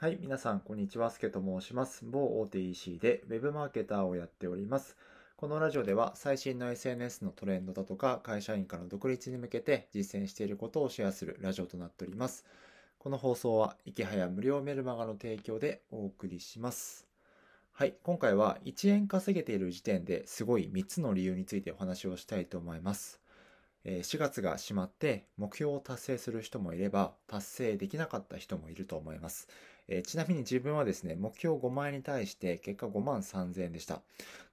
はい、皆さん、こんにちは。すけと申します。某大手 EC で Web マーケターをやっております。このラジオでは最新の SNS のトレンドだとか、会社員からの独立に向けて実践していることをシェアするラジオとなっております。この放送は、池早無料メルマガの提供でお送りします。はい、今回は1円稼げている時点ですごい3つの理由についてお話をしたいと思います。4月が閉まって目標を達成する人もいれば達成できなかった人もいると思います。え、ちなみに自分はですね、目標5万円に対して結果5万3000円でした。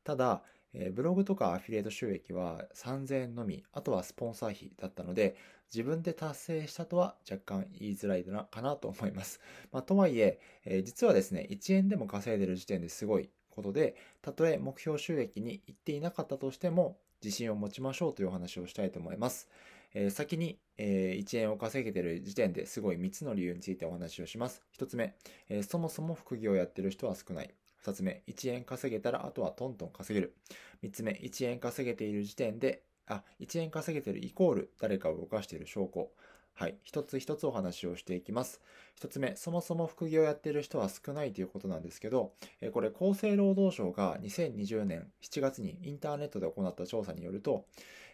ただ、え、ブログとかアフィリエイト収益は3000円のみ、あとはスポンサー費だったので、自分で達成したとは若干言いづらいかなと思います。まあ、とはいええ、実はですね、1円でも稼いでる時点ですごいことで、たとえ目標収益に行っていなかったとしても、自信を持ちましょうというお話をしたいと思います。えー、先に、えー、1円を稼げている時点ですごい3つの理由についてお話をします。1つ目、えー、そもそも副業をやってる人は少ない。2つ目、1円稼げたらあとはトントン稼げる。3つ目、1円稼げている時点で、あ、1円稼げているイコール誰かを動かしている証拠。はい。一つ一つお話をしていきます。一つ目、そもそも副業をやっている人は少ないということなんですけど、これ厚生労働省が2020年7月にインターネットで行った調査によると、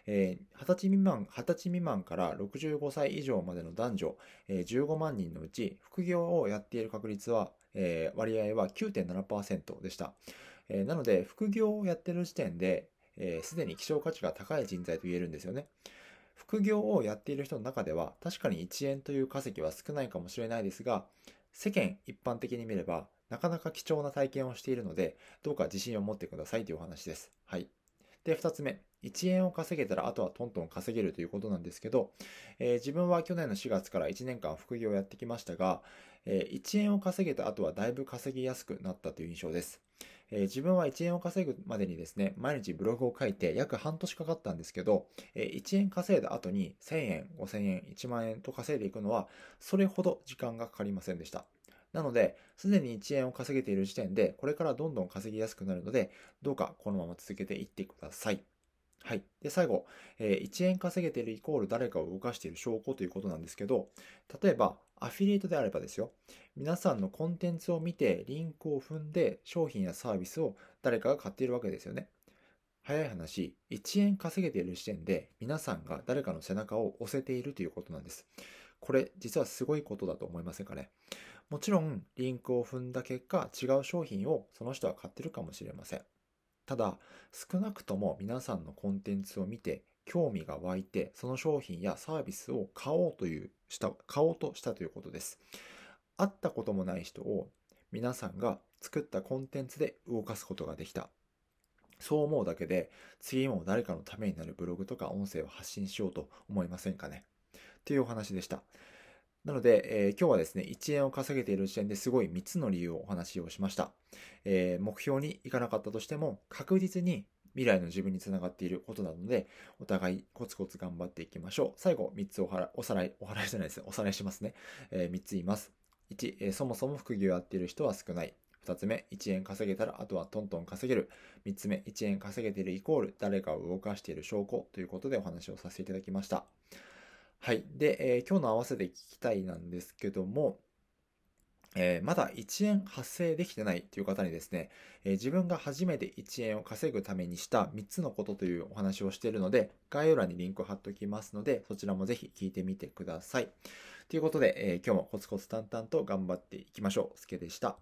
20歳未満、20歳未満から65歳以上までの男女15万人のうち副業をやっている確率は、割合は9.7%でした。なので、副業をやっている時点で、すでに希少価値が高い人材と言えるんですよね。副業をやっている人の中では確かに1円という稼ぎは少ないかもしれないですが、世間一般的に見ればなかなか貴重な体験をしているので、どうか自信を持ってくださいというお話です。はい。で、二つ目。1円を稼げたらあとはトントン稼げるということなんですけど、えー、自分は去年の4月から1年間副業をやってきましたが、えー、1円を稼げた後はだいぶ稼ぎやすくなったという印象です。えー、自分は1円を稼ぐまでにですね、毎日ブログを書いて約半年かかったんですけど、えー、1円稼いだ後に1000円、5000円、1万円と稼いでいくのは、それほど時間がかかりませんでした。なので、すでに1円を稼げている時点で、これからどんどん稼ぎやすくなるので、どうかこのまま続けていってください。はい。で、最後、えー、1円稼げているイコール誰かを動かしている証拠ということなんですけど、例えば、アフィリエイトであればですよ、皆さんのコンテンツを見て、リンクを踏んで、商品やサービスを誰かが買っているわけですよね。早い話、1円稼げている時点で、皆さんが誰かの背中を押せているということなんです。これ、実はすごいことだと思いませんかね。もちろん、リンクを踏んだ結果、違う商品をその人は買ってるかもしれません。ただ、少なくとも皆さんのコンテンツを見て、興味が湧いて、その商品やサービスを買おうという、した、買おうとしたということです。会ったこともない人を皆さんが作ったコンテンツで動かすことができた。そう思うだけで、次も誰かのためになるブログとか音声を発信しようと思いませんかね？っていうお話でした。なので、えー、今日はですね、1円を稼げている時点ですごい3つの理由をお話をしました。えー、目標に行かなかったとしても、確実に未来の自分につながっていることなので、お互いコツコツ頑張っていきましょう。最後、3つおはおさらい、お払いじゃないですね。おさらいしますね。えー、3つ言います。1、え、そもそも副業やっている人は少ない。2つ目、1円稼げたらあとはトントン稼げる。3つ目、1円稼げているイコール誰かを動かしている証拠ということでお話をさせていただきました。はい。で、えー、今日の合わせて聞きたいなんですけども、えー、まだ1円発生できてないという方にですね、えー、自分が初めて1円を稼ぐためにした3つのことというお話をしているので、概要欄にリンクを貼っておきますので、そちらもぜひ聞いてみてください。ということで、えー、今日もコツコツ淡々と頑張っていきましょう。すけでした。